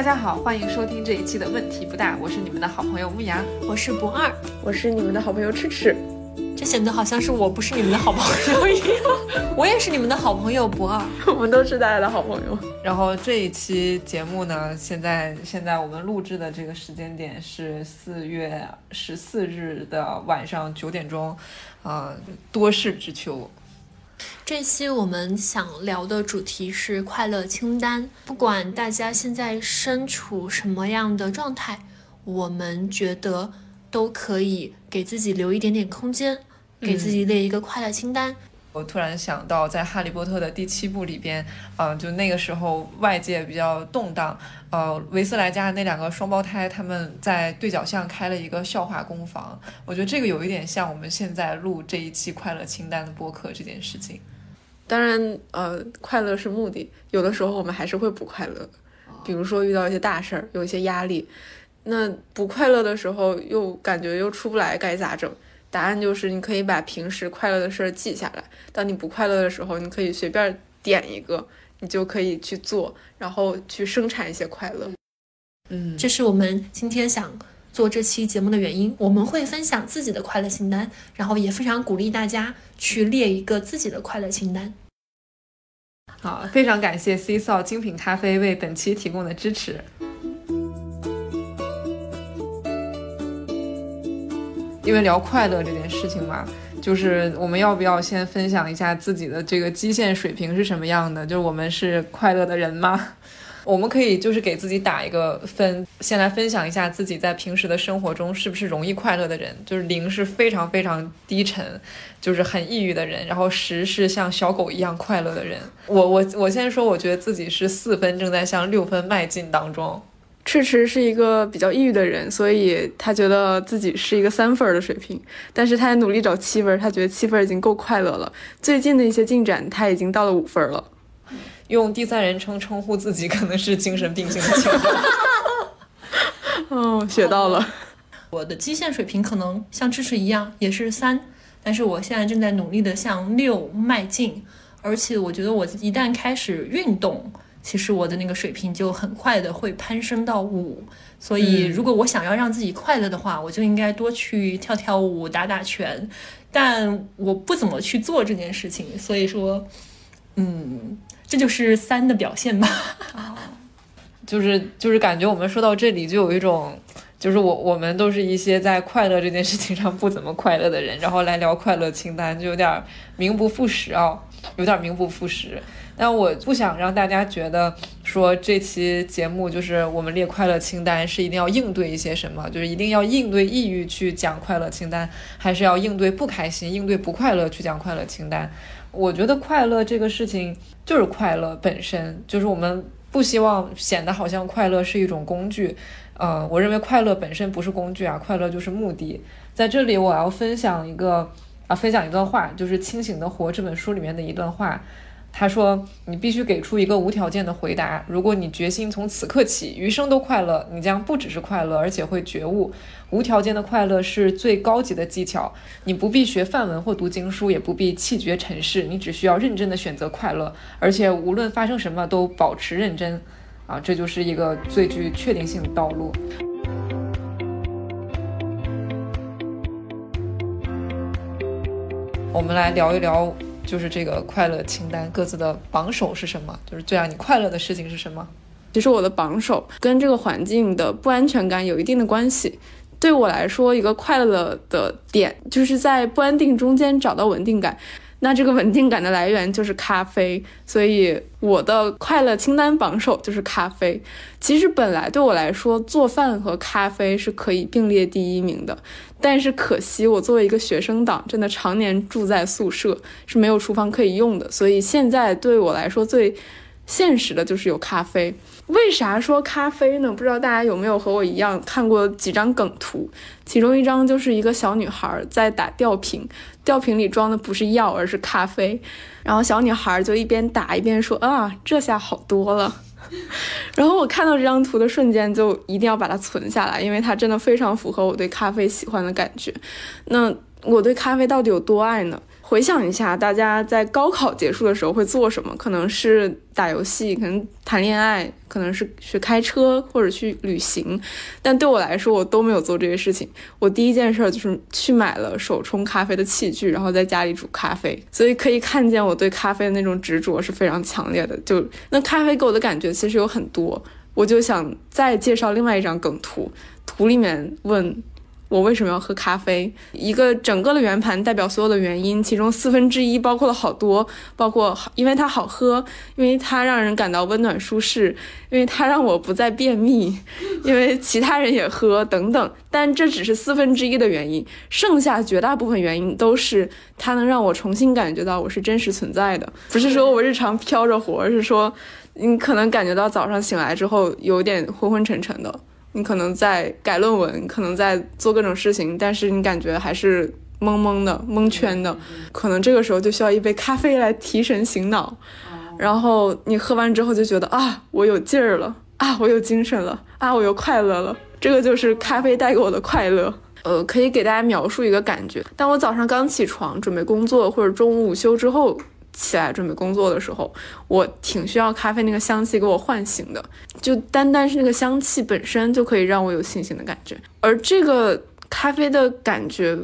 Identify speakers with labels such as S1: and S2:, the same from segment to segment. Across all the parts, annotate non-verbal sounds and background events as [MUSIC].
S1: 大家好，欢迎收听这一期的问题不大，我是你们的好朋友木牙，
S2: 我是不二，
S3: 我是你们的好朋友赤赤。
S2: 这显得好像是我不是你们的好朋友一样，我也是你们的好朋友不二，[LAUGHS]
S3: 我们都是大家的好朋友。
S1: 然后这一期节目呢，现在现在我们录制的这个时间点是四月十四日的晚上九点钟，啊，多事之秋。
S2: 这期我们想聊的主题是快乐清单。不管大家现在身处什么样的状态，我们觉得都可以给自己留一点点空间，给自己列一个快乐清单。
S1: 我突然想到，在《哈利波特》的第七部里边，嗯，就那个时候外界比较动荡，呃，维斯莱家那两个双胞胎他们在对角巷开了一个笑话工坊。我觉得这个有一点像我们现在录这一期快乐清单的播客这件事情。
S3: 当然，呃，快乐是目的，有的时候我们还是会不快乐，比如说遇到一些大事儿，有一些压力，那不快乐的时候又感觉又出不来，该咋整？答案就是，你可以把平时快乐的事儿记下来。当你不快乐的时候，你可以随便点一个，你就可以去做，然后去生产一些快乐。
S2: 嗯，这是我们今天想做这期节目的原因。我们会分享自己的快乐清单，然后也非常鼓励大家去列一个自己的快乐清单。
S1: 好，非常感谢 C 扫精品咖啡为本期提供的支持。因为聊快乐这件事情嘛，就是我们要不要先分享一下自己的这个基线水平是什么样的？就是我们是快乐的人吗？[LAUGHS] 我们可以就是给自己打一个分，先来分享一下自己在平时的生活中是不是容易快乐的人。就是零是非常非常低沉，就是很抑郁的人，然后十是像小狗一样快乐的人。我我我先说，我觉得自己是四分，正在向六分迈进当中。
S3: 赤赤是一个比较抑郁的人，所以他觉得自己是一个三分的水平，但是他也努力找七分，他觉得七分已经够快乐了。最近的一些进展，他已经到了五分了。
S1: 用第三人称称呼自己，可能是精神病性的情况。
S3: 哦，学到了。
S2: 我的基线水平可能像赤赤一样，也是三，但是我现在正在努力的向六迈进，而且我觉得我一旦开始运动。其实我的那个水平就很快的会攀升到五，所以如果我想要让自己快乐的话，我就应该多去跳跳舞、打打拳。但我不怎么去做这件事情，所以说，嗯，这就是三的表现吧。[LAUGHS]
S1: 就是就是感觉我们说到这里就有一种，就是我我们都是一些在快乐这件事情上不怎么快乐的人，然后来聊快乐清单，就有点名不副实啊，有点名不副实。但我不想让大家觉得说这期节目就是我们列快乐清单是一定要应对一些什么，就是一定要应对抑郁去讲快乐清单，还是要应对不开心、应对不快乐去讲快乐清单？我觉得快乐这个事情就是快乐本身，就是我们不希望显得好像快乐是一种工具。嗯，我认为快乐本身不是工具啊，快乐就是目的。在这里我要分享一个啊，分享一段话，就是《清醒的活》这本书里面的一段话。他说：“你必须给出一个无条件的回答。如果你决心从此刻起余生都快乐，你将不只是快乐，而且会觉悟。无条件的快乐是最高级的技巧。你不必学范文或读经书，也不必气绝尘世，你只需要认真的选择快乐，而且无论发生什么都保持认真。啊，这就是一个最具确定性的道路。我们来聊一聊。”就是这个快乐清单各自的榜首是什么？就是最让你快乐的事情是什么？
S3: 其实我的榜首跟这个环境的不安全感有一定的关系。对我来说，一个快乐的点就是在不安定中间找到稳定感。那这个稳定感的来源就是咖啡，所以我的快乐清单榜首就是咖啡。其实本来对我来说，做饭和咖啡是可以并列第一名的，但是可惜我作为一个学生党，真的常年住在宿舍是没有厨房可以用的，所以现在对我来说最现实的就是有咖啡。为啥说咖啡呢？不知道大家有没有和我一样看过几张梗图？其中一张就是一个小女孩在打吊瓶，药瓶里装的不是药，而是咖啡。然后小女孩就一边打一边说：“啊，这下好多了。”然后我看到这张图的瞬间，就一定要把它存下来，因为它真的非常符合我对咖啡喜欢的感觉。那我对咖啡到底有多爱呢？回想一下，大家在高考结束的时候会做什么？可能是打游戏，可能谈恋爱，可能是去开车或者去旅行。但对我来说，我都没有做这些事情。我第一件事儿就是去买了手冲咖啡的器具，然后在家里煮咖啡。所以可以看见我对咖啡的那种执着是非常强烈的。就那咖啡给我的感觉其实有很多，我就想再介绍另外一张梗图，图里面问。我为什么要喝咖啡？一个整个的圆盘代表所有的原因，其中四分之一包括了好多，包括因为它好喝，因为它让人感到温暖舒适，因为它让我不再便秘，[LAUGHS] 因为其他人也喝等等。但这只是四分之一的原因，剩下绝大部分原因都是它能让我重新感觉到我是真实存在的，不是说我日常飘着活，而是说你可能感觉到早上醒来之后有点昏昏沉沉的。你可能在改论文，可能在做各种事情，但是你感觉还是懵懵的、蒙圈的。可能这个时候就需要一杯咖啡来提神醒脑，然后你喝完之后就觉得啊，我有劲儿了，啊，我有精神了，啊，我又快乐了。这个就是咖啡带给我的快乐。呃，可以给大家描述一个感觉：当我早上刚起床准备工作，或者中午午休之后。起来准备工作的时候，我挺需要咖啡那个香气给我唤醒的，就单单是那个香气本身就可以让我有信心的感觉。而这个咖啡的感觉，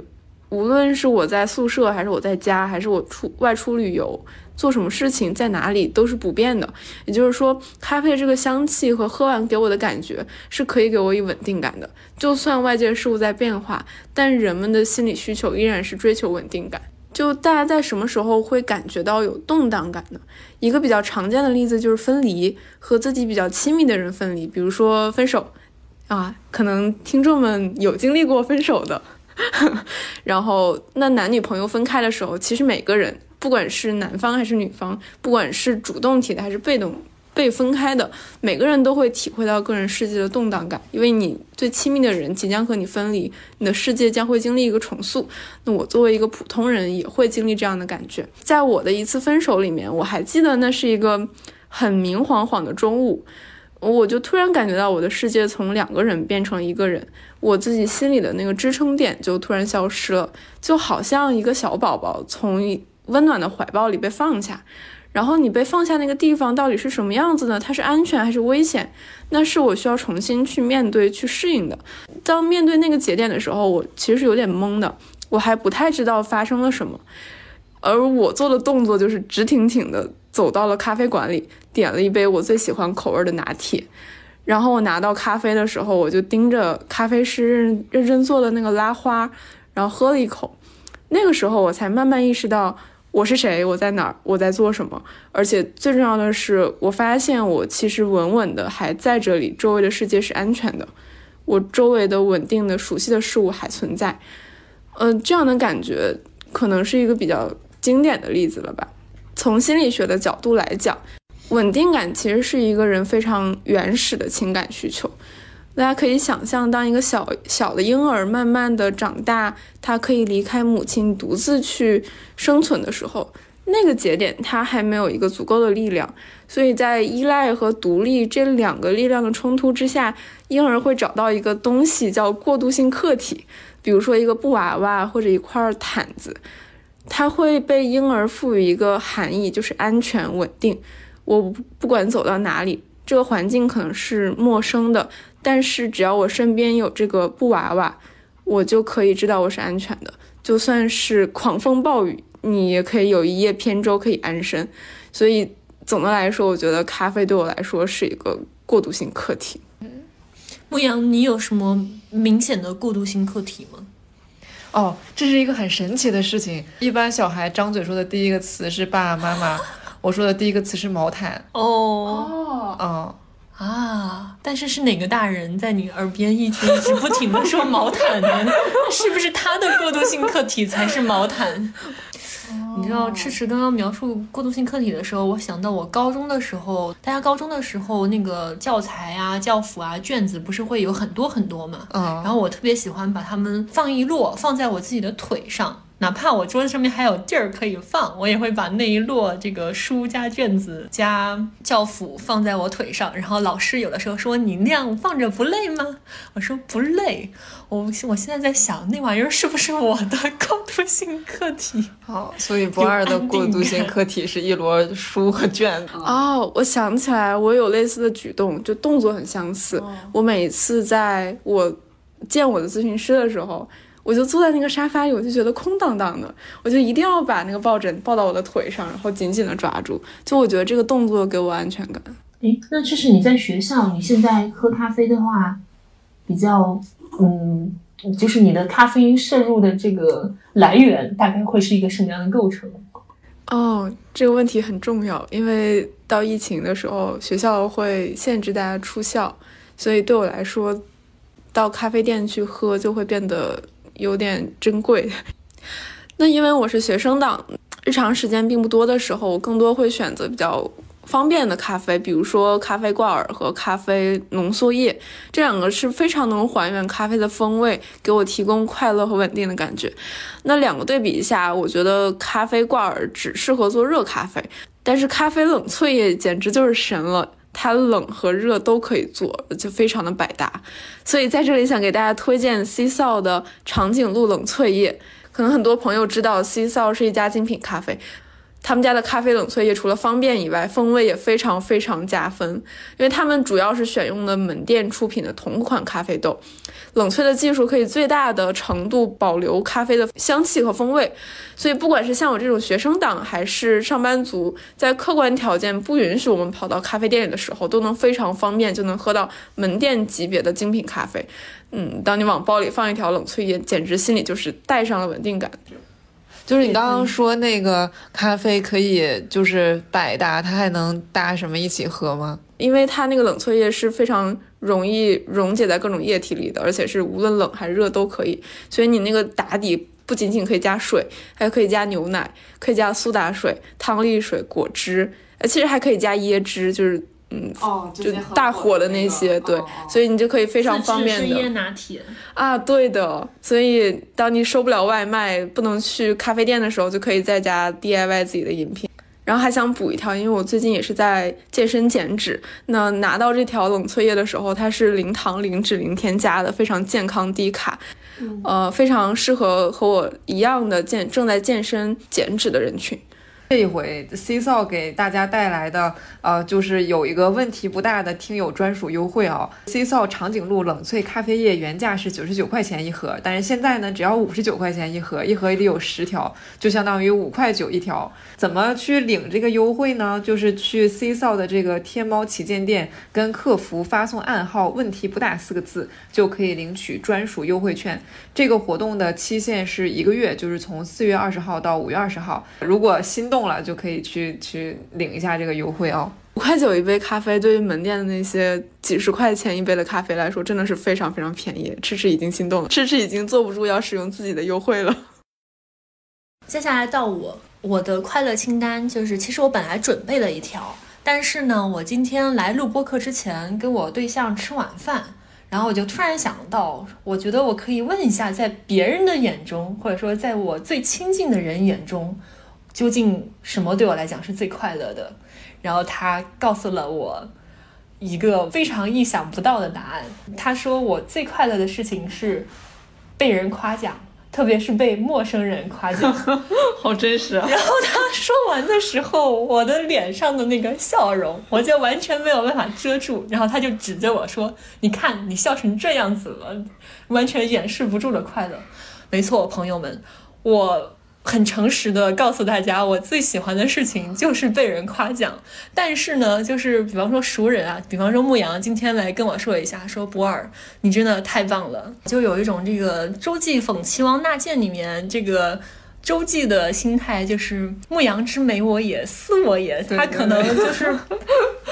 S3: 无论是我在宿舍，还是我在家，还是我出外出旅游，做什么事情，在哪里都是不变的。也就是说，咖啡这个香气和喝完给我的感觉是可以给我以稳定感的。就算外界事物在变化，但人们的心理需求依然是追求稳定感。就大家在什么时候会感觉到有动荡感呢？一个比较常见的例子就是分离，和自己比较亲密的人分离，比如说分手，啊，可能听众们有经历过分手的。[LAUGHS] 然后，那男女朋友分开的时候，其实每个人，不管是男方还是女方，不管是主动提的还是被动。被分开的每个人都会体会到个人世界的动荡感，因为你最亲密的人即将和你分离，你的世界将会经历一个重塑。那我作为一个普通人也会经历这样的感觉。在我的一次分手里面，我还记得那是一个很明晃晃的中午，我就突然感觉到我的世界从两个人变成一个人，我自己心里的那个支撑点就突然消失了，就好像一个小宝宝从温暖的怀抱里被放下。然后你被放下那个地方到底是什么样子呢？它是安全还是危险？那是我需要重新去面对、去适应的。当面对那个节点的时候，我其实是有点懵的，我还不太知道发生了什么。而我做的动作就是直挺挺的走到了咖啡馆里，点了一杯我最喜欢口味的拿铁。然后我拿到咖啡的时候，我就盯着咖啡师认认真做的那个拉花，然后喝了一口。那个时候我才慢慢意识到。我是谁？我在哪儿？我在做什么？而且最重要的是，我发现我其实稳稳的还在这里，周围的世界是安全的，我周围的稳定的、熟悉的事物还存在。嗯，这样的感觉可能是一个比较经典的例子了吧。从心理学的角度来讲，稳定感其实是一个人非常原始的情感需求。大家可以想象，当一个小小的婴儿慢慢的长大，他可以离开母亲，独自去生存的时候，那个节点他还没有一个足够的力量，所以在依赖和独立这两个力量的冲突之下，婴儿会找到一个东西叫过渡性客体，比如说一个布娃娃或者一块毯子，它会被婴儿赋予一个含义，就是安全稳定。我不管走到哪里，这个环境可能是陌生的。但是只要我身边有这个布娃娃，我就可以知道我是安全的。就算是狂风暴雨，你也可以有一叶扁舟可以安身。所以总的来说，我觉得咖啡对我来说是一个过渡性课题。
S2: 嗯牧羊，你有什么明显的过渡性课题吗？
S1: 哦，这是一个很神奇的事情。一般小孩张嘴说的第一个词是爸爸妈妈，我说的第一个词是毛毯。
S2: 哦
S1: 哦，嗯。
S2: 啊！但是是哪个大人在你耳边一直一直不停的说毛毯呢？[LAUGHS] 是不是他的过渡性客体才是毛毯？你知道赤池刚刚描述过渡性客体的时候，我想到我高中的时候，大家高中的时候那个教材啊、教辅啊、卷子不是会有很多很多嘛？嗯。然后我特别喜欢把它们放一摞放在我自己的腿上，哪怕我桌子上面还有地儿可以放，我也会把那一摞这个书加卷子加教辅放在我腿上。然后老师有的时候说：“你那样放着不累吗？”我说：“不累。”我我现在在想，那玩意儿是不是我的过渡性课题？
S1: 好，所以不二的过渡性课题是一摞书和卷子。[LAUGHS]
S3: 哦，我想起来，我有类似的举动，就动作很相似。我每次在我见我的咨询师的时候。我就坐在那个沙发里，我就觉得空荡荡的，我就一定要把那个抱枕抱到我的腿上，然后紧紧的抓住。就我觉得这个动作给我安全感。
S4: 诶，那就是你在学校，你现在喝咖啡的话，比较，嗯，就是你的咖啡因摄入的这个来源大概会是一个什么样的构成？
S3: 哦，这个问题很重要，因为到疫情的时候，学校会限制大家出校，所以对我来说，到咖啡店去喝就会变得。有点珍贵，[LAUGHS] 那因为我是学生党，日常时间并不多的时候，我更多会选择比较方便的咖啡，比如说咖啡挂耳和咖啡浓缩液，这两个是非常能还原咖啡的风味，给我提供快乐和稳定的感觉。那两个对比一下，我觉得咖啡挂耳只适合做热咖啡，但是咖啡冷萃液简直就是神了。它冷和热都可以做，就非常的百搭。所以在这里想给大家推荐 C 扫的长颈鹿冷萃液。可能很多朋友知道 C 扫是一家精品咖啡。他们家的咖啡冷萃液除了方便以外，风味也非常非常加分，因为他们主要是选用的门店出品的同款咖啡豆，冷萃的技术可以最大的程度保留咖啡的香气和风味，所以不管是像我这种学生党还是上班族，在客观条件不允许我们跑到咖啡店里的时候，都能非常方便就能喝到门店级别的精品咖啡。嗯，当你往包里放一条冷萃液，简直心里就是带上了稳定感。
S1: 就是你刚刚说那个咖啡可以就是百搭，它还能搭什么一起喝吗？
S3: 因为它那个冷萃液是非常容易溶解在各种液体里的，而且是无论冷还是热都可以。所以你那个打底不仅仅可以加水，还可以加牛奶，可以加苏打水、汤力水、果汁，呃，其实还可以加椰汁，就是。嗯，
S1: 哦，
S3: 就大火的那些，对，所以你就可以非常方便的。
S2: 椰拿铁
S3: 啊，对的。所以当你收不了外卖，不能去咖啡店的时候，就可以在家 DIY 自己的饮品。然后还想补一条，因为我最近也是在健身减脂。那拿到这条冷萃液的时候，它是零糖、零脂、零添加的，非常健康低卡，呃，非常适合和我一样的健正在健身减脂的人群。
S1: 这一回 C 扫给大家带来的，呃，就是有一个问题不大的听友专属优惠啊。C 扫长颈鹿冷萃咖啡液原价是九十九块钱一盒，但是现在呢，只要五十九块钱一盒，一盒里有十条，就相当于五块九一条。怎么去领这个优惠呢？就是去 C 扫的这个天猫旗舰店，跟客服发送暗号“问题不大”四个字，就可以领取专属优惠券。这个活动的期限是一个月，就是从四月二十号到五月二十号。如果心动。动了就可以去去领一下这个优惠哦，
S3: 五块九一杯咖啡，对于门店的那些几十块钱一杯的咖啡来说，真的是非常非常便宜。吃吃已经心动了，吃吃已经坐不住要使用自己的优惠了。
S2: 接下来到我，我的快乐清单就是，其实我本来准备了一条，但是呢，我今天来录播客之前跟我对象吃晚饭，然后我就突然想到，我觉得我可以问一下，在别人的眼中，或者说在我最亲近的人眼中。究竟什么对我来讲是最快乐的？然后他告诉了我一个非常意想不到的答案。他说我最快乐的事情是被人夸奖，特别是被陌生人夸奖，[LAUGHS]
S1: 好真实啊！
S2: 然后他说完的时候，我的脸上的那个笑容，我就完全没有办法遮住。然后他就指着我说：“你看，你笑成这样子了，完全掩饰不住的快乐。”没错，朋友们，我。很诚实的告诉大家，我最喜欢的事情就是被人夸奖。但是呢，就是比方说熟人啊，比方说牧羊今天来跟我说一下，说博尔，你真的太棒了，就有一种这个周记讽齐王纳谏里面这个。周记的心态就是牧羊之美我也，斯我也。他可能就是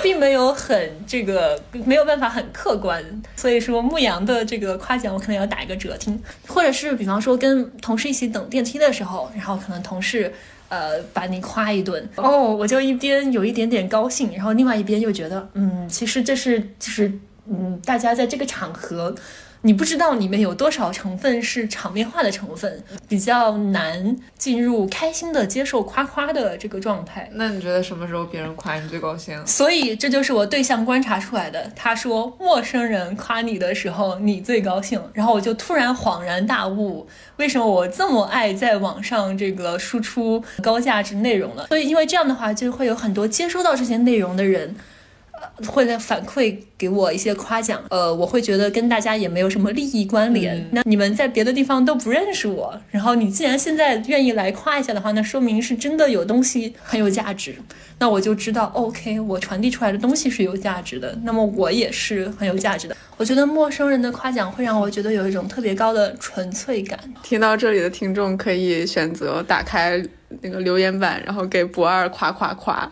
S2: 并没有很这个没有办法很客观，所以说牧羊的这个夸奖我可能要打一个折听，或者是比方说跟同事一起等电梯的时候，然后可能同事呃把你夸一顿，哦，我就一边有一点点高兴，然后另外一边又觉得嗯，其实这是就是嗯大家在这个场合。你不知道里面有多少成分是场面化的成分，比较难进入开心的接受夸夸的这个状态。
S1: 那你觉得什么时候别人夸你最高兴？
S2: 所以这就是我对象观察出来的。他说陌生人夸你的时候，你最高兴。然后我就突然恍然大悟，为什么我这么爱在网上这个输出高价值内容了？所以因为这样的话，就会有很多接收到这些内容的人。会来反馈给我一些夸奖，呃，我会觉得跟大家也没有什么利益关联。那你们在别的地方都不认识我，然后你既然现在愿意来夸一下的话，那说明是真的有东西很有价值。那我就知道，OK，我传递出来的东西是有价值的，那么我也是很有价值的。我觉得陌生人的夸奖会让我觉得有一种特别高的纯粹感。
S3: 听到这里的听众可以选择打开那个留言板，然后给不二夸夸夸。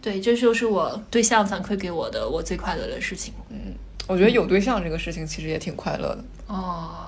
S2: 对，这就是我对象反馈给我的我最快乐的事情。
S1: 嗯，我觉得有对象这个事情其实也挺快乐的。
S2: 哦。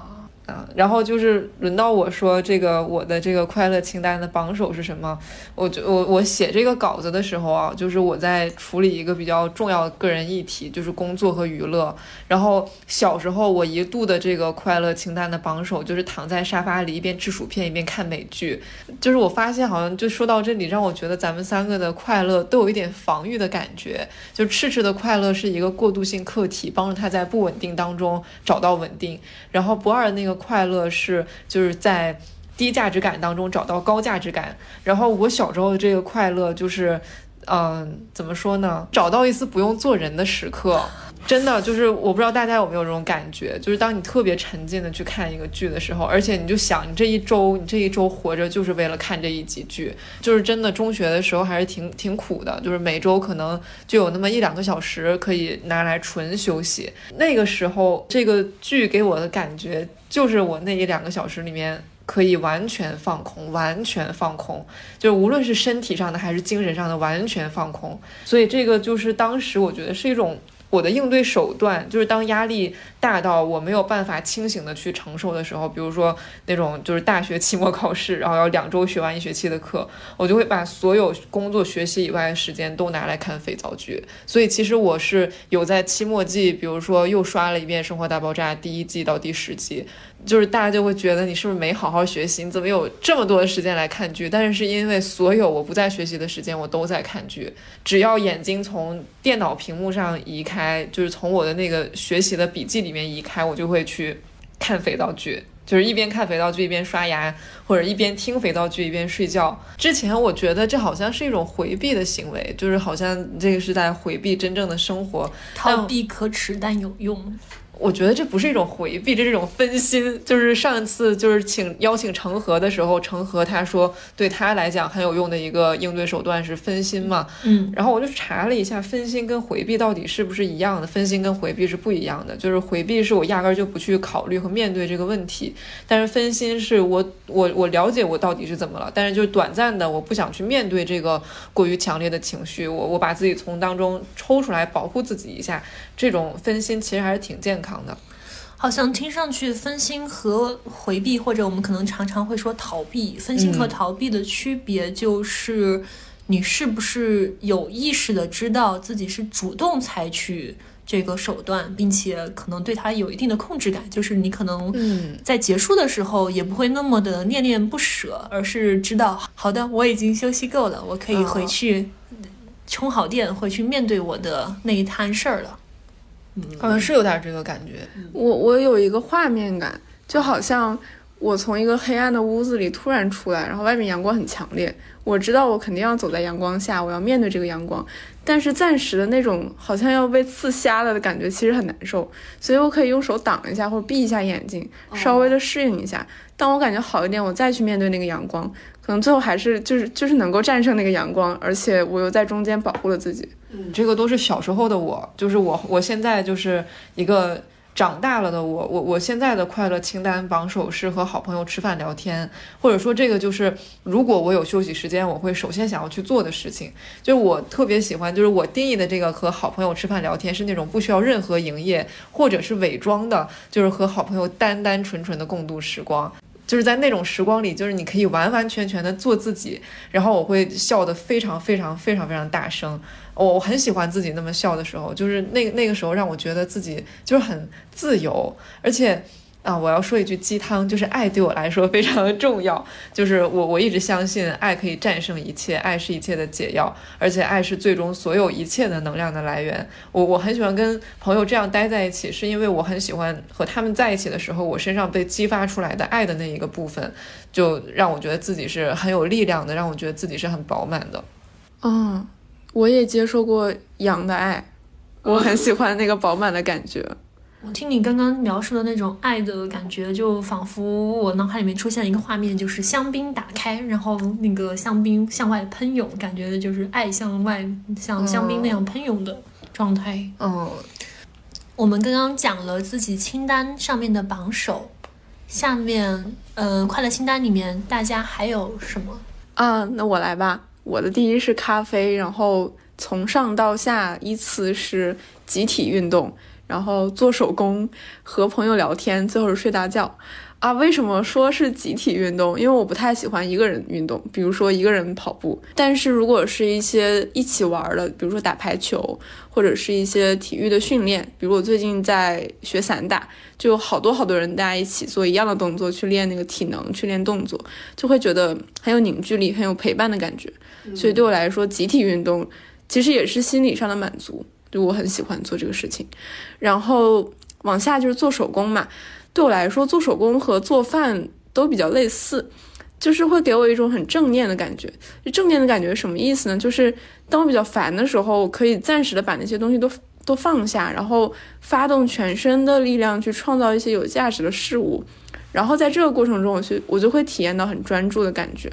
S1: 然后就是轮到我说这个我的这个快乐清单的榜首是什么？我就我我写这个稿子的时候啊，就是我在处理一个比较重要的个人议题，就是工作和娱乐。然后小时候我一度的这个快乐清单的榜首就是躺在沙发里一边吃薯片一边看美剧。就是我发现好像就说到这里，让我觉得咱们三个的快乐都有一点防御的感觉。就赤赤的快乐是一个过渡性课题，帮助他在不稳定当中找到稳定。然后不二那个。快乐是就是在低价值感当中找到高价值感，然后我小时候的这个快乐就是，嗯，怎么说呢？找到一丝不用做人的时刻，真的就是我不知道大家有没有这种感觉，就是当你特别沉浸的去看一个剧的时候，而且你就想你这一周你这一周活着就是为了看这一集剧，就是真的中学的时候还是挺挺苦的，就是每周可能就有那么一两个小时可以拿来纯休息，那个时候这个剧给我的感觉。就是我那一两个小时里面可以完全放空，完全放空，就是无论是身体上的还是精神上的完全放空。所以这个就是当时我觉得是一种我的应对手段，就是当压力。大到我没有办法清醒的去承受的时候，比如说那种就是大学期末考试，然后要两周学完一学期的课，我就会把所有工作学习以外的时间都拿来看肥皂剧。所以其实我是有在期末季，比如说又刷了一遍《生活大爆炸》第一季到第十季，就是大家就会觉得你是不是没好好学习？你怎么有这么多的时间来看剧？但是是因为所有我不在学习的时间，我都在看剧。只要眼睛从电脑屏幕上移开，就是从我的那个学习的笔记里。面移开，我就会去看肥皂剧，就是一边看肥皂剧一边刷牙，或者一边听肥皂剧一边睡觉。之前我觉得这好像是一种回避的行为，就是好像这个是在回避真正的生活，
S2: 逃避可耻但有用。
S1: 我觉得这不是一种回避，这是一种分心。就是上一次就是请邀请成河的时候，成河他说对他来讲很有用的一个应对手段是分心嘛。
S2: 嗯，
S1: 然后我就查了一下，分心跟回避到底是不是一样的？分心跟回避是不一样的。就是回避是我压根就不去考虑和面对这个问题，但是分心是我我我了解我到底是怎么了，但是就是短暂的我不想去面对这个过于强烈的情绪，我我把自己从当中抽出来保护自己一下，这种分心其实还是挺健康。的，
S2: 好像听上去分心和回避，或者我们可能常常会说逃避。分心和逃避的区别就是，你是不是有意识的知道自己是主动采取这个手段，并且可能对他有一定的控制感。就是你可能在结束的时候也不会那么的恋恋不舍，而是知道好的，我已经休息够了，我可以回去充好电，回去面对我的那一摊事儿了。
S1: 好像是有点这个感觉，
S3: 我我有一个画面感，就好像我从一个黑暗的屋子里突然出来，然后外面阳光很强烈，我知道我肯定要走在阳光下，我要面对这个阳光，但是暂时的那种好像要被刺瞎了的感觉其实很难受，所以我可以用手挡一下或者闭一下眼睛，稍微的适应一下，当我感觉好一点，我再去面对那个阳光，可能最后还是就是就是能够战胜那个阳光，而且我又在中间保护了自己。
S1: 这个都是小时候的我，就是我，我现在就是一个长大了的我，我我现在的快乐清单榜首是和好朋友吃饭聊天，或者说这个就是如果我有休息时间，我会首先想要去做的事情。就是我特别喜欢，就是我定义的这个和好朋友吃饭聊天是那种不需要任何营业或者是伪装的，就是和好朋友单单纯纯的共度时光。就是在那种时光里，就是你可以完完全全的做自己，然后我会笑得非常非常非常非常大声。我我很喜欢自己那么笑的时候，就是那那个时候让我觉得自己就是很自由，而且。啊，我要说一句鸡汤，就是爱对我来说非常的重要。就是我我一直相信爱可以战胜一切，爱是一切的解药，而且爱是最终所有一切的能量的来源。我我很喜欢跟朋友这样待在一起，是因为我很喜欢和他们在一起的时候，我身上被激发出来的爱的那一个部分，就让我觉得自己是很有力量的，让我觉得自己是很饱满的。
S3: 嗯，我也接受过羊的爱，我很喜欢那个饱满的感觉。
S2: 我听你刚刚描述的那种爱的感觉，就仿佛我脑海里面出现一个画面，就是香槟打开，然后那个香槟向外喷涌，感觉就是爱向外像香槟那样喷涌的状态。
S1: 嗯，
S2: 我们刚刚讲了自己清单上面的榜首，下面呃快乐清单里面大家还有什么？
S3: 啊，那我来吧。我的第一是咖啡，然后从上到下依次是集体运动。然后做手工，和朋友聊天，最后是睡大觉，啊，为什么说是集体运动？因为我不太喜欢一个人运动，比如说一个人跑步。但是如果是一些一起玩的，比如说打排球，或者是一些体育的训练，比如我最近在学散打，就有好多好多人大家一起做一样的动作，去练那个体能，去练动作，就会觉得很有凝聚力，很有陪伴的感觉。所以对我来说，集体运动其实也是心理上的满足。就我很喜欢做这个事情，然后往下就是做手工嘛。对我来说，做手工和做饭都比较类似，就是会给我一种很正念的感觉。正念的感觉什么意思呢？就是当我比较烦的时候，我可以暂时的把那些东西都都放下，然后发动全身的力量去创造一些有价值的事物。然后在这个过程中，我去我就会体验到很专注的感觉，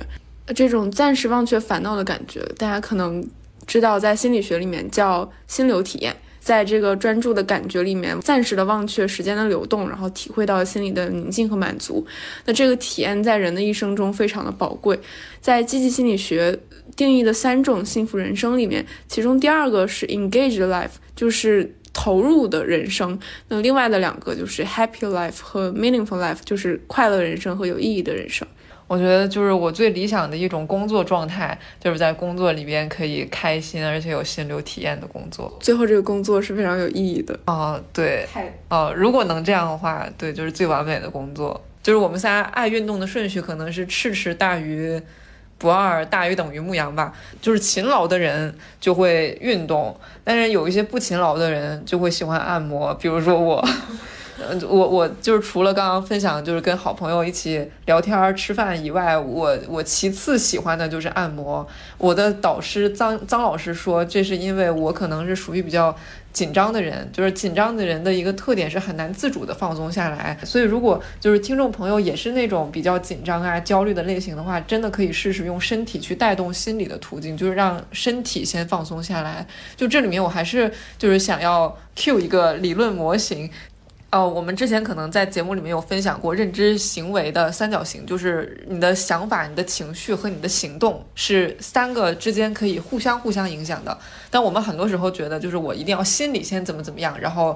S3: 这种暂时忘却烦恼的感觉，大家可能。知道在心理学里面叫心流体验，在这个专注的感觉里面，暂时的忘却时间的流动，然后体会到心里的宁静和满足。那这个体验在人的一生中非常的宝贵。在积极心理学定义的三种幸福人生里面，其中第二个是 engaged life，就是投入的人生。那另外的两个就是 happy life 和 meaningful life，就是快乐人生和有意义的人生。
S1: 我觉得就是我最理想的一种工作状态，就是在工作里边可以开心而且有心流体验的工作。
S3: 最后这个工作是非常有意义的
S1: 啊，对，哦，如果能这样的话，对，就是最完美的工作。就是我们仨爱运动的顺序可能是赤赤大于不二大于等于牧羊吧。就是勤劳的人就会运动，但是有一些不勤劳的人就会喜欢按摩，比如说我。嗯，我我就是除了刚刚分享，就是跟好朋友一起聊天吃饭以外，我我其次喜欢的就是按摩。我的导师张张老师说，这是因为我可能是属于比较紧张的人，就是紧张的人的一个特点是很难自主的放松下来。所以如果就是听众朋友也是那种比较紧张啊、焦虑的类型的话，真的可以试试用身体去带动心理的途径，就是让身体先放松下来。就这里面我还是就是想要 cue 一个理论模型。呃，我们之前可能在节目里面有分享过认知行为的三角形，就是你的想法、你的情绪和你的行动是三个之间可以互相互相影响的。但我们很多时候觉得，就是我一定要心里先怎么怎么样，然后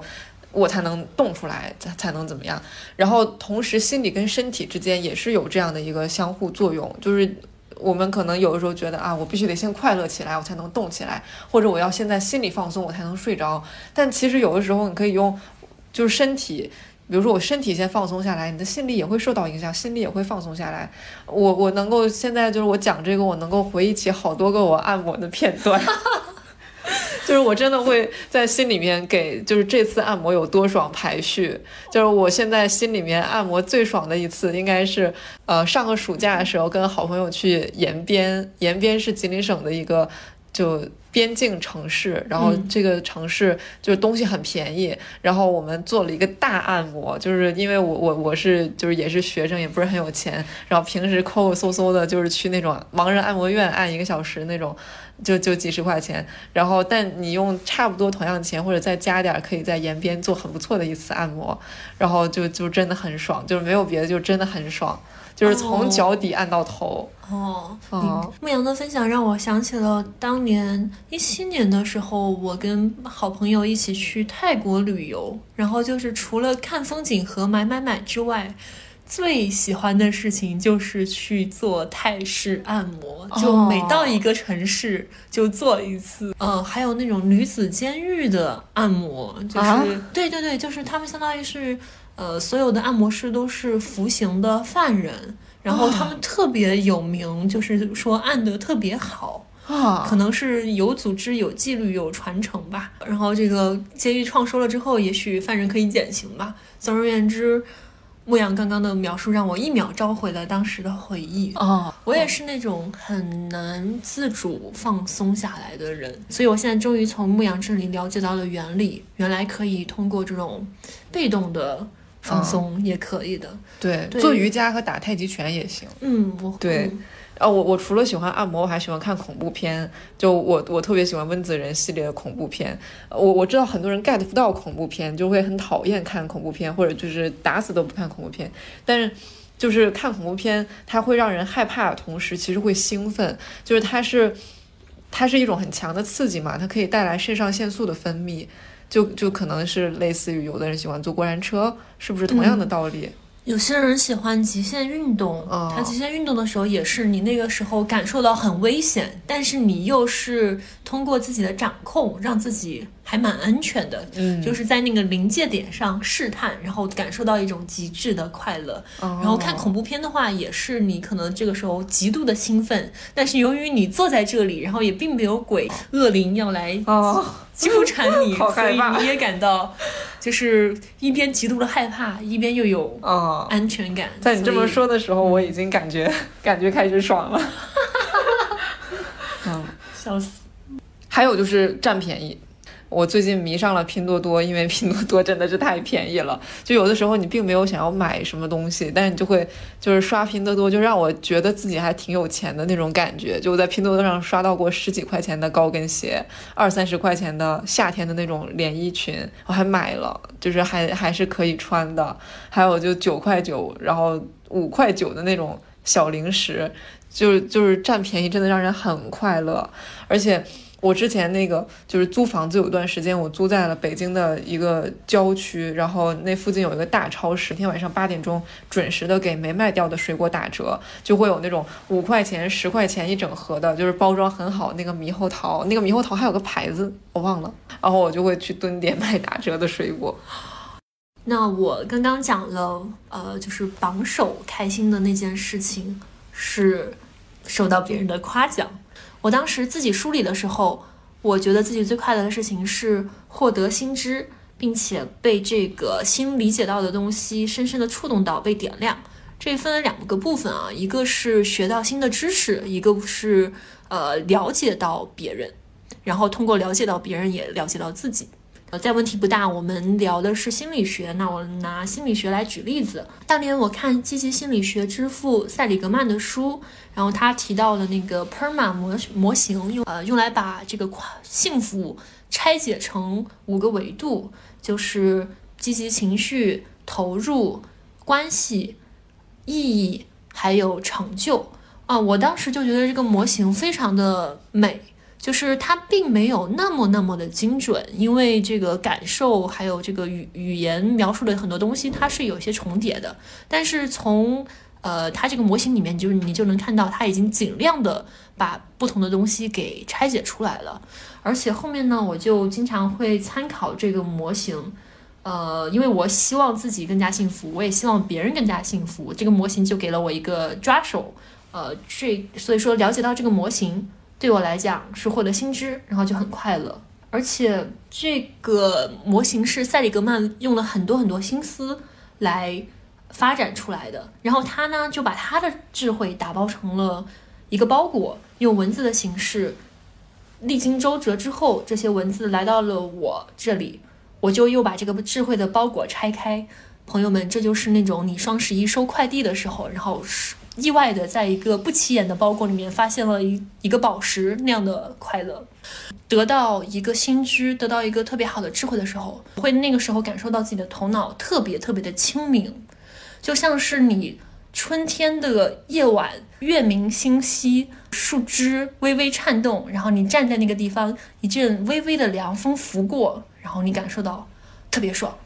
S1: 我才能动出来，才才能怎么样。然后同时，心理跟身体之间也是有这样的一个相互作用，就是我们可能有的时候觉得啊，我必须得先快乐起来，我才能动起来，或者我要现在心理放松，我才能睡着。但其实有的时候你可以用。就是身体，比如说我身体先放松下来，你的心理也会受到影响，心理也会放松下来。我我能够现在就是我讲这个，我能够回忆起好多个我按摩的片段，[LAUGHS] 就是我真的会在心里面给，就是这次按摩有多爽排序。就是我现在心里面按摩最爽的一次，应该是呃上个暑假的时候跟好朋友去延边，延边是吉林省的一个就。边境城市，然后这个城市就是东西很便宜，然后我们做了一个大按摩，就是因为我我我是就是也是学生，也不是很有钱，然后平时抠抠搜搜的，就是去那种盲人按摩院按一个小时那种，就就几十块钱，然后但你用差不多同样的钱或者再加点，可以在延边做很不错的一次按摩，然后就就真的很爽，就是没有别的，就真的很爽。就是从脚底按到头
S2: 哦。牧羊的分享让我想起了当年一七年的时候，我跟好朋友一起去泰国旅游，然后就是除了看风景和买买买之外，最喜欢的事情就是去做泰式按摩，就每到一个城市就做一次。嗯，还有那种女子监狱的按摩，就是对对对，就是他们相当于是呃，所有的按摩师都是服刑的犯人，然后他们特别有名，就是说按得特别好。
S1: 啊，
S2: 可能是有组织、有纪律、有传承吧。然后这个监狱创收了之后，也许犯人可以减刑吧。总而言之，牧羊刚刚的描述让我一秒召回了当时的回忆。
S1: 哦，
S2: 我也是那种很难自主放松下来的人，所以我现在终于从牧羊这里了解到了原理，原来可以通过这种被动的放松也可以的。
S1: 对，做瑜伽和打太极拳也行。
S2: 嗯，我
S1: 对。啊，我我除了喜欢按摩，我还喜欢看恐怖片。就我我特别喜欢温子仁系列的恐怖片。我我知道很多人 get 不到恐怖片，就会很讨厌看恐怖片，或者就是打死都不看恐怖片。但是就是看恐怖片，它会让人害怕的同时，其实会兴奋。就是它是它是一种很强的刺激嘛，它可以带来肾上腺素的分泌。就就可能是类似于有的人喜欢坐过山车，是不是同样的道理？
S2: 有些人喜欢极限运动，他极限运动的时候也是你那个时候感受到很危险，但是你又是通过自己的掌控，让自己还蛮安全的，
S1: 嗯，
S2: 就是在那个临界点上试探，然后感受到一种极致的快乐。然后看恐怖片的话，也是你可能这个时候极度的兴奋，但是由于你坐在这里，然后也并没有鬼恶灵要来纠缠你，[LAUGHS] 所以你也感到。就是一边极度的害怕，一边又有安全感。
S1: 在你这么说的时候，我已经感觉 [LAUGHS] 感觉开始爽了。[LAUGHS]
S2: 嗯，笑死。
S1: 还有就是占便宜。我最近迷上了拼多多，因为拼多多真的是太便宜了。就有的时候你并没有想要买什么东西，但是你就会就是刷拼多多，就让我觉得自己还挺有钱的那种感觉。就我在拼多多上刷到过十几块钱的高跟鞋，二三十块钱的夏天的那种连衣裙，我还买了，就是还还是可以穿的。还有就九块九，然后五块九的那种小零食，就是就是占便宜真的让人很快乐，而且。我之前那个就是租房子，有一段时间我租在了北京的一个郊区，然后那附近有一个大超市，天晚上八点钟准时的给没卖掉的水果打折，就会有那种五块钱、十块钱一整盒的，就是包装很好那个猕猴桃，那个猕猴桃还有个牌子我忘了，然后我就会去蹲点买打折的水果。[GASPS]
S2: 那我刚刚讲了，呃，就是榜首开心的那件事情是受到别人的夸奖。我当时自己梳理的时候，我觉得自己最快乐的事情是获得新知，并且被这个新理解到的东西深深的触动到，被点亮。这分了两个部分啊，一个是学到新的知识，一个是呃了解到别人，然后通过了解到别人也了解到自己。呃在问题不大，我们聊的是心理学。那我拿心理学来举例子。当年我看积极心理学之父塞里格曼的书，然后他提到了那个 PERMA 模模型，用呃用来把这个快幸福拆解成五个维度，就是积极情绪、投入、关系、意义，还有成就。啊，我当时就觉得这个模型非常的美。就是它并没有那么那么的精准，因为这个感受还有这个语语言描述的很多东西，它是有些重叠的。但是从呃它这个模型里面，就是你就能看到，它已经尽量的把不同的东西给拆解出来了。而且后面呢，我就经常会参考这个模型，呃，因为我希望自己更加幸福，我也希望别人更加幸福。这个模型就给了我一个抓手，呃，这所以说了解到这个模型。对我来讲是获得新知，然后就很快乐。而且这个模型是塞里格曼用了很多很多心思来发展出来的。然后他呢就把他的智慧打包成了一个包裹，用文字的形式，历经周折之后，这些文字来到了我这里，我就又把这个智慧的包裹拆开。朋友们，这就是那种你双十一收快递的时候，然后是。意外的，在一个不起眼的包裹里面发现了一一个宝石那样的快乐，得到一个新知，得到一个特别好的智慧的时候，会那个时候感受到自己的头脑特别特别的清明，就像是你春天的夜晚，月明星稀，树枝微微颤动，然后你站在那个地方，一阵微微的凉风拂过，然后你感受到特别爽，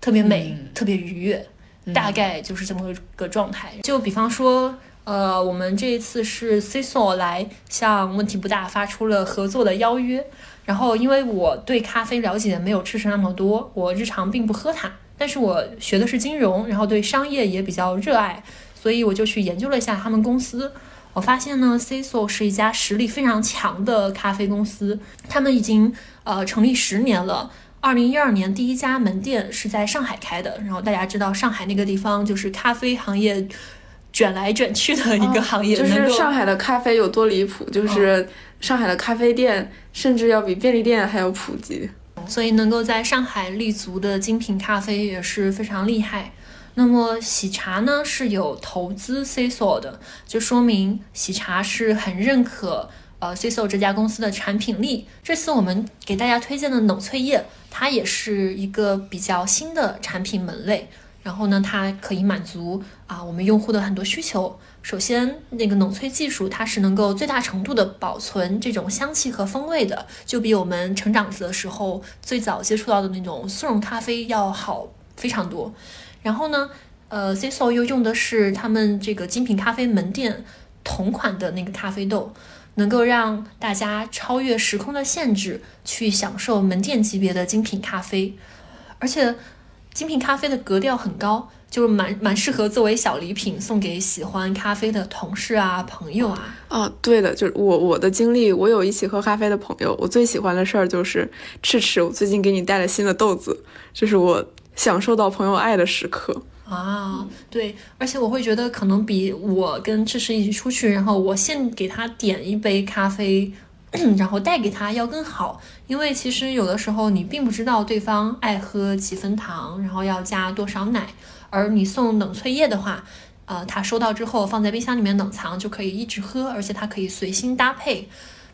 S2: 特别美，特别愉悦。大概就是这么个状态。就比方说，呃，我们这一次是 Ciso 来向问题不大发出了合作的邀约，然后因为我对咖啡了解的没有吃食那么多，我日常并不喝它，但是我学的是金融，然后对商业也比较热爱，所以我就去研究了一下他们公司。我发现呢，C S O 是一家实力非常强的咖啡公司，他们已经呃成立十年了。二零一二年第一家门店是在上海开的，然后大家知道上海那个地方就是咖啡行业卷来卷去的一个行业，
S3: 就是上海的咖啡有多离谱，就是上海的咖啡店甚至要比便利店还要普及。
S2: 所以能够在上海立足的精品咖啡也是非常厉害。那么喜茶呢是有投资 C S O 的，就说明喜茶是很认可呃 C S O 这家公司的产品力。这次我们给大家推荐的冷萃液，它也是一个比较新的产品门类。然后呢，它可以满足啊我们用户的很多需求。首先，那个冷萃技术它是能够最大程度的保存这种香气和风味的，就比我们成长的时候最早接触到的那种速溶咖啡要好非常多。然后呢，呃 c i s o 又用的是他们这个精品咖啡门店同款的那个咖啡豆，能够让大家超越时空的限制，去享受门店级别的精品咖啡。而且，精品咖啡的格调很高，就是蛮蛮适合作为小礼品送给喜欢咖啡的同事啊、朋友啊。
S3: 啊，对的，就是我我的经历，我有一起喝咖啡的朋友，我最喜欢的事儿就是赤赤，我最近给你带了新的豆子，这是我享受到朋友爱的时刻。
S2: 啊，对，而且我会觉得可能比我跟赤赤一起出去，然后我现给他点一杯咖啡，然后带给他要更好，因为其实有的时候你并不知道对方爱喝几分糖，然后要加多少奶，而你送冷萃液的话，呃，他收到之后放在冰箱里面冷藏就可以一直喝，而且它可以随心搭配。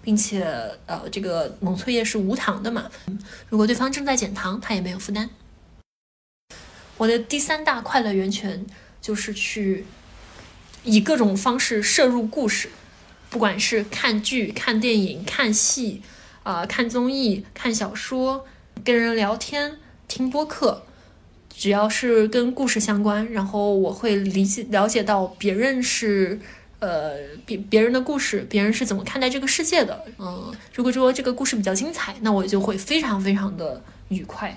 S2: 并且，呃，这个冷萃液是无糖的嘛？如果对方正在减糖，他也没有负担。我的第三大快乐源泉就是去以各种方式摄入故事，不管是看剧、看电影、看戏，啊、看综艺、看小说、跟人聊天、听播客，只要是跟故事相关，然后我会理解了解到别人是。呃，别别人的故事，别人是怎么看待这个世界的？嗯，如果说这个故事比较精彩，那我就会非常非常的愉快。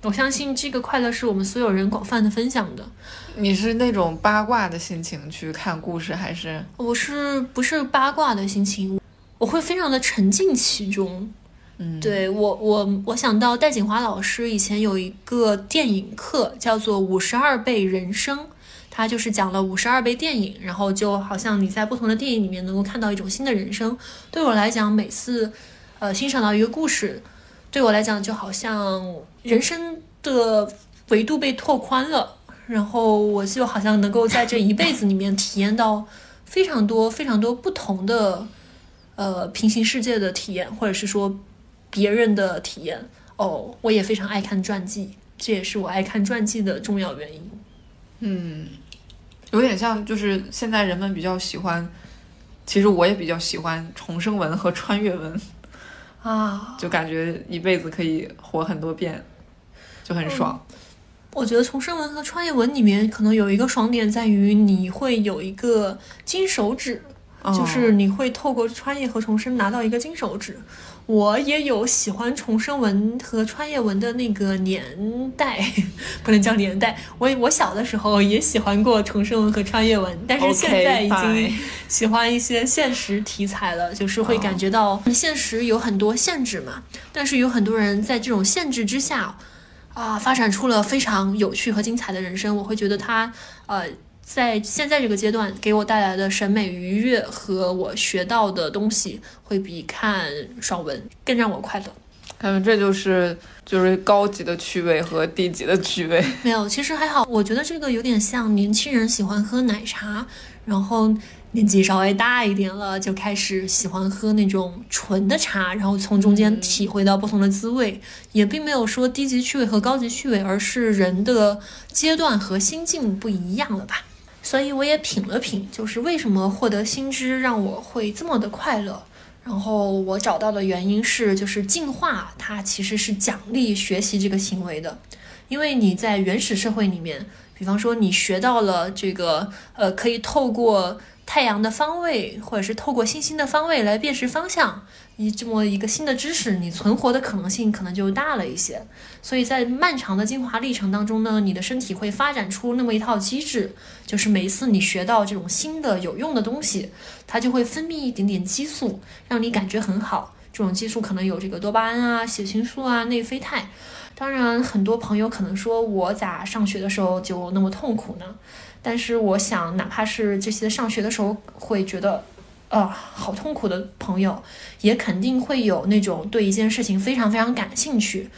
S2: 我相信这个快乐是我们所有人广泛的分享的。
S1: 你是那种八卦的心情去看故事，还是
S2: 我是不是八卦的心情？我会非常的沉浸其中。
S1: 嗯，
S2: 对我我我想到戴锦华老师以前有一个电影课，叫做《五十二倍人生》。他就是讲了五十二倍电影，然后就好像你在不同的电影里面能够看到一种新的人生。对我来讲，每次，呃，欣赏到一个故事，对我来讲就好像人生的维度被拓宽了，然后我就好像能够在这一辈子里面体验到非常多非常多不同的，呃，平行世界的体验，或者是说别人的体验。哦，我也非常爱看传记，这也是我爱看传记的重要原因。
S1: 嗯，有点像，就是现在人们比较喜欢，其实我也比较喜欢重生文和穿越文，
S2: 啊，
S1: 就感觉一辈子可以活很多遍，就很爽。
S2: 我觉得重生文和穿越文里面可能有一个爽点在于你会有一个金手指，就是你会透过穿越和重生拿到一个金手指。我也有喜欢重生文和穿越文的那个年代，[LAUGHS] 不能叫年代。我我小的时候也喜欢过重生文和穿越文，但是现在已经喜欢一些现实题材了，就是会感觉到现实有很多限制嘛。但是有很多人在这种限制之下，啊，发展出了非常有趣和精彩的人生。我会觉得他，呃。在现在这个阶段，给我带来的审美愉悦和我学到的东西，会比看爽文更让我快乐。
S1: 感觉这就是就是高级的趣味和低级的趣味。[LAUGHS]
S2: 没有，其实还好。我觉得这个有点像年轻人喜欢喝奶茶，然后年纪稍微大一点了，就开始喜欢喝那种纯的茶，然后从中间体会到不同的滋味。也并没有说低级趣味和高级趣味，而是人的阶段和心境不一样了吧。所以我也品了品，就是为什么获得新知让我会这么的快乐。然后我找到的原因是，就是进化它其实是奖励学习这个行为的。因为你在原始社会里面，比方说你学到了这个呃，可以透过太阳的方位，或者是透过星星的方位来辨识方向。你这么一个新的知识，你存活的可能性可能就大了一些。所以在漫长的进化历程当中呢，你的身体会发展出那么一套机制，就是每一次你学到这种新的有用的东西，它就会分泌一点点激素，让你感觉很好。这种激素可能有这个多巴胺啊、血清素啊、内啡肽。当然，很多朋友可能说我咋上学的时候就那么痛苦呢？但是我想，哪怕是这些上学的时候会觉得。啊，好痛苦的朋友，也肯定会有那种对一件事情非常非常感兴趣，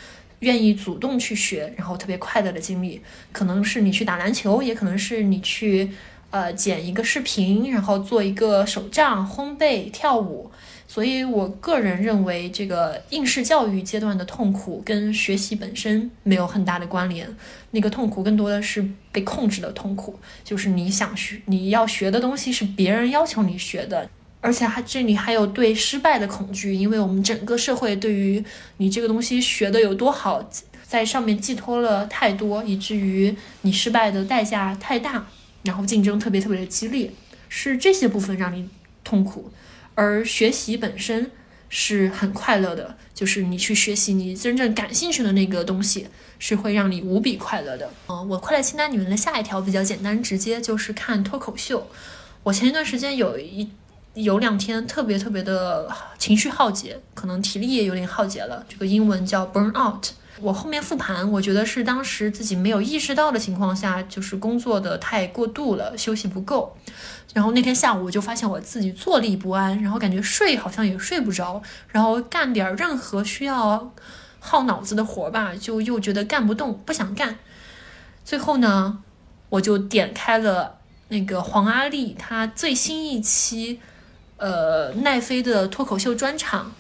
S2: 愿意主动去学，然后特别快乐的经历。可能是你去打篮球，也可能是你去呃剪一个视频，然后做一个手账、烘焙、跳舞。所以我个人认为，这个应试教育阶段的痛苦跟学习本身没有很大的关联，那个痛苦更多的是被控制的痛苦，就是你想学、你要学的东西是别人要求你学的。而且还这里还有对失败的恐惧，因为我们整个社会对于你这个东西学的有多好，在上面寄托了太多，以至于你失败的代价太大，然后竞争特别特别的激烈，是这些部分让你痛苦。而学习本身是很快乐的，就是你去学习你真正感兴趣的那个东西，是会让你无比快乐的。嗯，我快乐清单里面的下一条比较简单直接，就是看脱口秀。我前一段时间有一。有两天特别特别的情绪耗竭，可能体力也有点耗竭了。这个英文叫 burn out。我后面复盘，我觉得是当时自己没有意识到的情况下，就是工作的太过度了，休息不够。然后那天下午我就发现我自己坐立不安，然后感觉睡好像也睡不着，然后干点任何需要耗脑子的活吧，就又觉得干不动，不想干。最后呢，我就点开了那个黄阿丽她最新一期。呃，奈飞的脱口秀专场，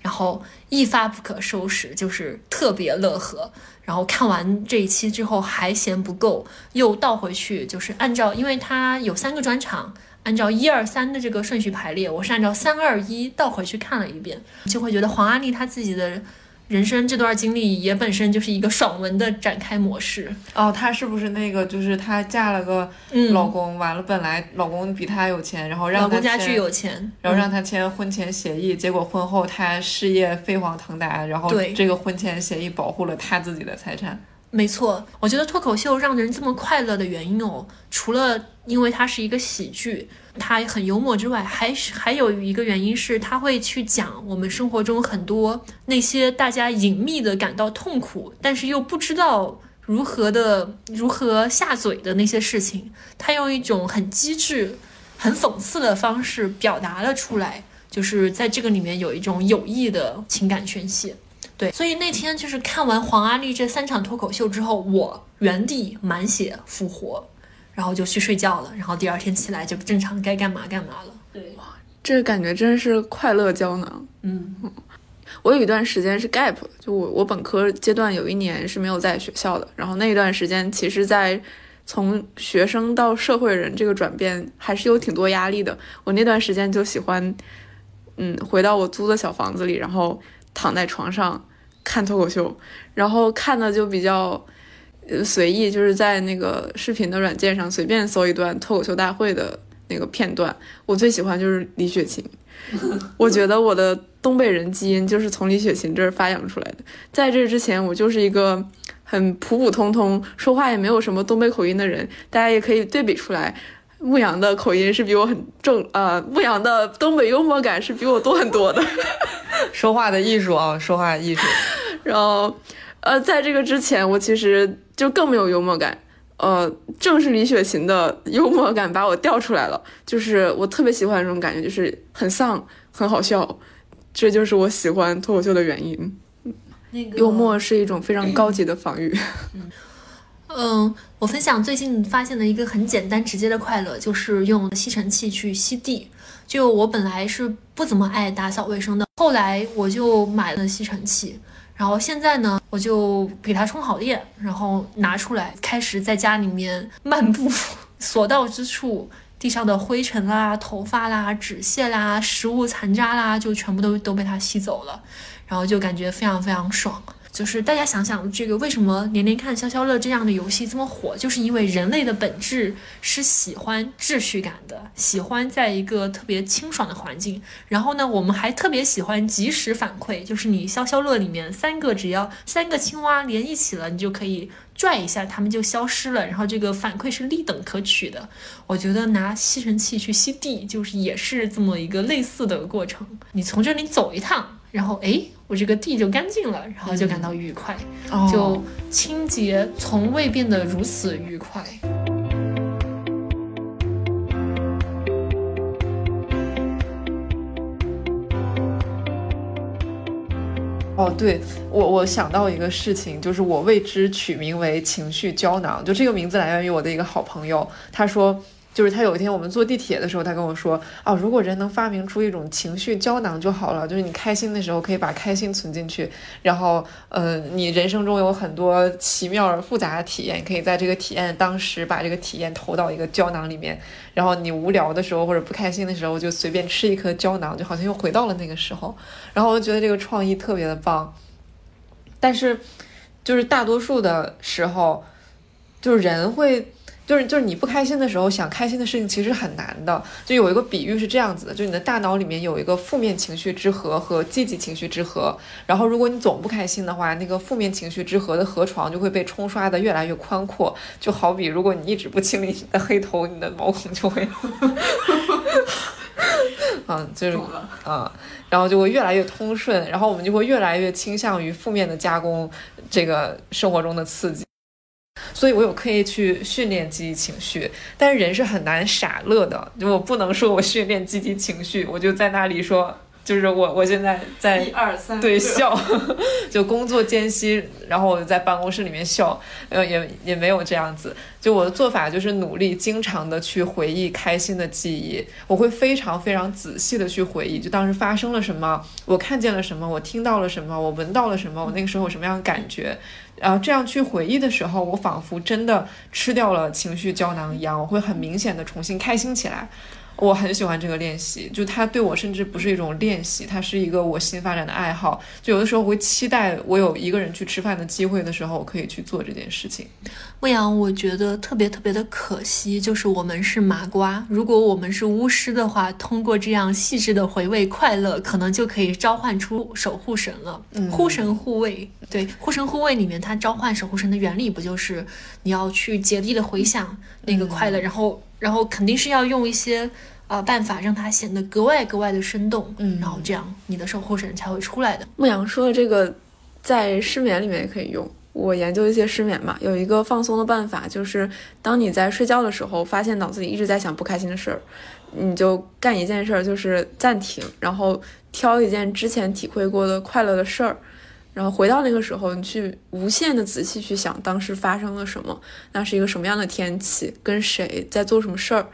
S2: 然后一发不可收拾，就是特别乐呵。然后看完这一期之后还嫌不够，又倒回去，就是按照，因为他有三个专场，按照一二三的这个顺序排列，我是按照三二一倒回去看了一遍，就会觉得黄阿丽她自己的。人生这段经历也本身就是一个爽文的展开模式
S1: 哦。她是不是那个？就是她嫁了个老公，完了本来老公比她有钱，然后让
S2: 老公家具有钱，
S1: 然后让她签婚前协议，结果婚后她事业飞黄腾达，然后这个婚前协议保护了她自己的财产。
S2: 没错，我觉得脱口秀让人这么快乐的原因哦，除了因为它是一个喜剧。它很幽默之外，还是还有一个原因是他会去讲我们生活中很多那些大家隐秘的感到痛苦，但是又不知道如何的如何下嘴的那些事情。他用一种很机智、很讽刺的方式表达了出来，就是在这个里面有一种有益的情感宣泄。对，所以那天就是看完黄阿丽这三场脱口秀之后，我原地满血复活。然后就去睡觉了，然后第二天起来就正常该干嘛干嘛了。
S3: 对，哇，这感觉真是快乐胶囊。嗯，我有一段时间是 gap，就我我本科阶段有一年是没有在学校的，然后那一段时间其实，在从学生到社会人这个转变还是有挺多压力的。我那段时间就喜欢，嗯，回到我租的小房子里，然后躺在床上看脱口秀，然后看的就比较。随意就是在那个视频的软件上随便搜一段脱口秀大会的那个片段，我最喜欢就是李雪琴。[LAUGHS] 我觉得我的东北人基因就是从李雪琴这儿发扬出来的。在这之前，我就是一个很普普通通，说话也没有什么东北口音的人。大家也可以对比出来，牧羊的口音是比我很正，呃，牧羊的东北幽默感是比我多很多的。[LAUGHS]
S1: 说话的艺术啊，说话艺术。[LAUGHS]
S3: 然后。呃，在这个之前，我其实就更没有幽默感。呃，正是李雪琴的幽默感把我调出来了，就是我特别喜欢这种感觉，就是很丧，很好笑。这就是我喜欢脱口秀的原因。
S2: 那个
S3: 幽默是一种非常高级的防御。
S2: 嗯，我分享最近发现的一个很简单直接的快乐，就是用吸尘器去吸地。就我本来是不怎么爱打扫卫生的，后来我就买了吸尘器。然后现在呢，我就给它充好电，然后拿出来，开始在家里面漫步，[LAUGHS] 所到之处，地上的灰尘啦、头发啦、纸屑啦、食物残渣啦，就全部都都被它吸走了，然后就感觉非常非常爽。就是大家想想，这个为什么连连看消消乐这样的游戏这么火，就是因为人类的本质是喜欢秩序感的，喜欢在一个特别清爽的环境。然后呢，我们还特别喜欢及时反馈，就是你消消乐里面三个只要三个青蛙连一起了，你就可以拽一下，它们就消失了。然后这个反馈是立等可取的。我觉得拿吸尘器去吸地，就是也是这么一个类似的过程。你从这里走一趟。然后哎，我这个地就干净了，然后就感到愉快，就清洁从未变得如此愉快。
S1: 哦，对我我想到一个事情，就是我为之取名为情绪胶囊，就这个名字来源于我的一个好朋友，他说。就是他有一天我们坐地铁的时候，他跟我说啊，如果人能发明出一种情绪胶囊就好了，就是你开心的时候可以把开心存进去，然后呃，你人生中有很多奇妙而复杂的体验，可以在这个体验当时把这个体验投到一个胶囊里面，然后你无聊的时候或者不开心的时候就随便吃一颗胶囊，就好像又回到了那个时候，然后我就觉得这个创意特别的棒，但是就是大多数的时候，就是人会。就是就是你不开心的时候想开心的事情其实很难的。就有一个比喻是这样子的，就你的大脑里面有一个负面情绪之河和积极情绪之河，然后如果你总不开心的话，那个负面情绪之河的河床就会被冲刷的越来越宽阔。就好比如果你一直不清理你的黑头，你的毛孔就会，[LAUGHS] 嗯，就是嗯，然后就会越来越通顺，然后我们就会越来越倾向于负面的加工这个生活中的刺激。所以，我有刻意去训练积极情绪，但是人是很难傻乐的。就我不能说我训练积极情绪，我就在那里说。就是我，我现在在
S3: 一二三
S1: 对笑，[LAUGHS] 就工作间隙，然后我在办公室里面笑，呃，也也没有这样子。就我的做法就是努力经常的去回忆开心的记忆，我会非常非常仔细的去回忆，就当时发生了什么，我看见了什么，我听到了什么，我闻到了什么，我那个时候有什么样的感觉，然后这样去回忆的时候，我仿佛真的吃掉了情绪胶囊一样，我会很明显的重新开心起来。我很喜欢这个练习，就它对我甚至不是一种练习，它是一个我新发展的爱好。就有的时候会期待我有一个人去吃饭的机会的时候，我可以去做这件事情。
S2: 牧羊，我觉得特别特别的可惜，就是我们是麻瓜。如果我们是巫师的话，通过这样细致的回味快乐，可能就可以召唤出守护神了。嗯护神护卫，对，[LAUGHS] 护神护卫里面，它召唤守护神的原理不就是你要去竭力的回想那个快乐，然后。然后肯定是要用一些呃办法，让它显得格外格外的生动，嗯，然后这样你的守护神才会出来的。
S3: 牧羊说的这个，在失眠里面也可以用。我研究一些失眠嘛，有一个放松的办法，就是当你在睡觉的时候，发现脑子里一直在想不开心的事儿，你就干一件事儿，就是暂停，然后挑一件之前体会过的快乐的事儿。然后回到那个时候，你去无限的仔细去想当时发生了什么，那是一个什么样的天气，跟谁在做什么事儿，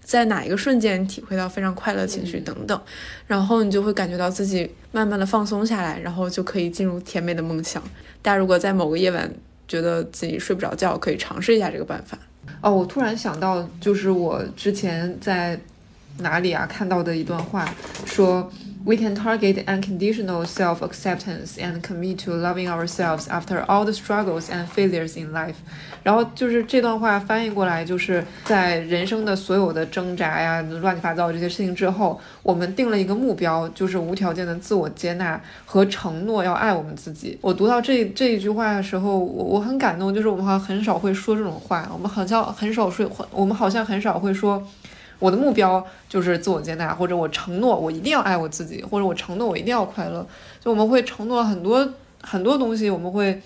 S3: 在哪一个瞬间体会到非常快乐情绪等等，然后你就会感觉到自己慢慢的放松下来，然后就可以进入甜美的梦乡。大家如果在某个夜晚觉得自己睡不着觉，可以尝试一下这个办法。
S1: 哦，我突然想到，就是我之前在哪里啊看到的一段话，说。We can target unconditional self-acceptance and commit to loving ourselves after all the struggles and failures in life。然后就是这段话翻译过来，就是在人生的所有的挣扎呀、乱七八糟这些事情之后，我们定了一个目标，就是无条件的自我接纳和承诺要爱我们自己。我读到这这一句话的时候，我我很感动，就是我们好像很少会说这种话，我们好像很少说，我们好像很少会说。我的目标就是自我接纳，或者我承诺我一定要爱我自己，或者我承诺我一定要快乐。就我们会承诺很多很多东西，我们会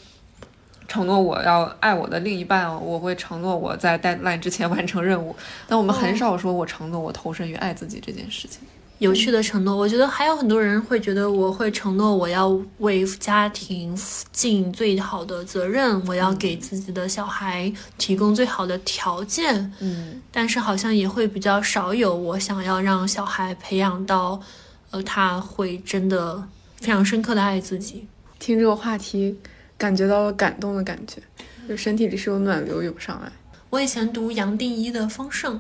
S1: 承诺我要爱我的另一半，我会承诺我在 deadline 之前完成任务。但我们很少说我承诺我投身于爱自己这件事情。
S2: 有趣的承诺，我觉得还有很多人会觉得我会承诺我要为家庭尽最好的责任，我要给自己的小孩提供最好的条件。
S1: 嗯，
S2: 但是好像也会比较少有我想要让小孩培养到，呃，他会真的非常深刻的爱自己。
S3: 听这个话题，感觉到了感动的感觉，就身体里是有暖流涌上来。
S2: 我以前读杨定一的《丰盛》，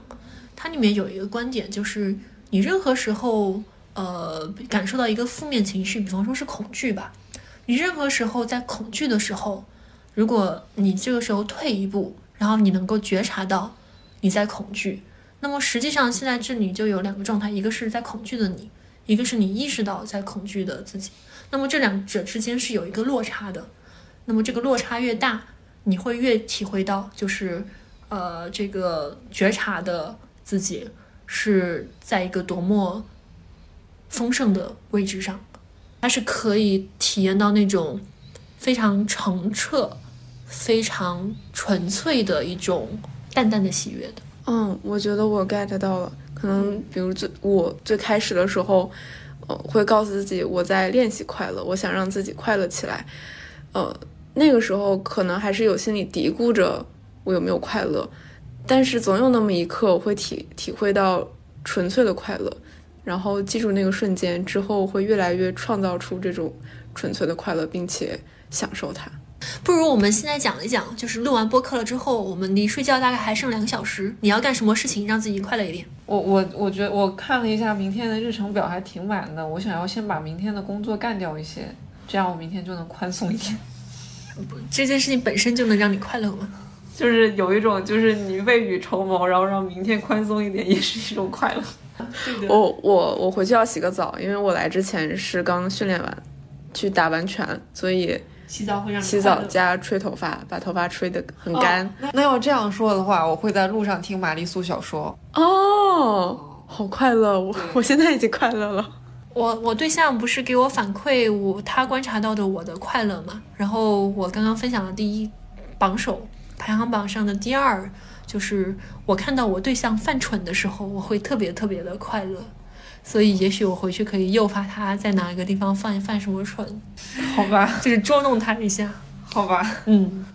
S2: 它里面有一个观点就是。你任何时候，呃，感受到一个负面情绪，比方说是恐惧吧，你任何时候在恐惧的时候，如果你这个时候退一步，然后你能够觉察到你在恐惧，那么实际上现在这里就有两个状态，一个是在恐惧的你，一个是你意识到在恐惧的自己。那么这两者之间是有一个落差的，那么这个落差越大，你会越体会到，就是呃，这个觉察的自己是在一个多么丰盛的位置上，它是可以体验到那种非常澄澈、非常纯粹的一种淡淡的喜悦的。
S3: 嗯，我觉得我 get 到了。可能比如最我最开始的时候，呃，会告诉自己我在练习快乐，我想让自己快乐起来。呃，那个时候可能还是有心里嘀咕着我有没有快乐，但是总有那么一刻我会体体会到纯粹的快乐，然后记住那个瞬间之后，会越来越创造出这种纯粹的快乐，并且享受它。
S2: 不如我们现在讲一讲，就是录完播客了之后，我们离睡觉大概还剩两个小时，你要干什么事情让自己快乐一点？
S1: 我我我觉得我看了一下明天的日程表还挺满的，我想要先把明天的工作干掉一些，这样我明天就能宽松一点。[LAUGHS]
S2: 这件事情本身就能让你快乐吗？
S1: 就是有一种，就是你未雨绸缪，然后让明天宽松一点，也是一种快乐。
S3: 我我我回去要洗个澡，因为我来之前是刚训练完，去打完拳，所以
S2: 洗澡会让你
S3: 洗澡加吹头发，把头发吹得很干。
S1: 那要这样说的话，我会在路上听玛丽苏小说。
S3: 哦，好快乐！我我现在已经快乐了。
S2: 我我对象不是给我反馈我他观察到的我的快乐嘛？然后我刚刚分享的第一榜首排行榜上的第二，就是我看到我对象犯蠢的时候，我会特别特别的快乐。所以也许我回去可以诱发他在哪一个地方犯犯什么蠢，
S1: 好吧，
S2: 就是捉弄他一下。
S1: 好吧，
S2: 嗯，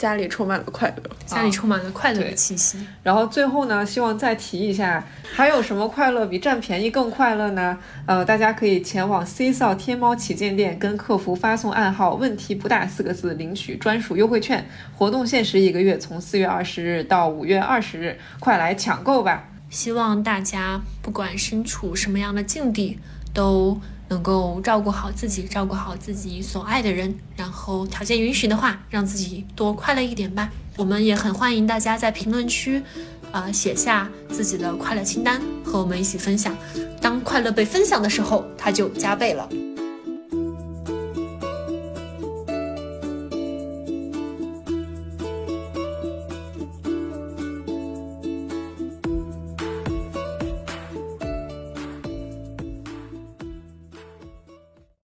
S3: 家里充满了快乐，
S2: 家里充满了快乐的气息。
S1: 然后最后呢，希望再提一下，还有什么快乐比占便宜更快乐呢？呃，大家可以前往 C 扫天猫旗舰店，跟客服发送暗号“问题不大”四个字，领取专属优惠券。活动限时一个月，从四月二十日到五月二十日，快来抢购吧！
S2: 希望大家不管身处什么样的境地，都能够照顾好自己，照顾好自己所爱的人，然后条件允许的话，让自己多快乐一点吧。我们也很欢迎大家在评论区，呃，写下自己的快乐清单，和我们一起分享。当快乐被分享的时候，它就加倍了。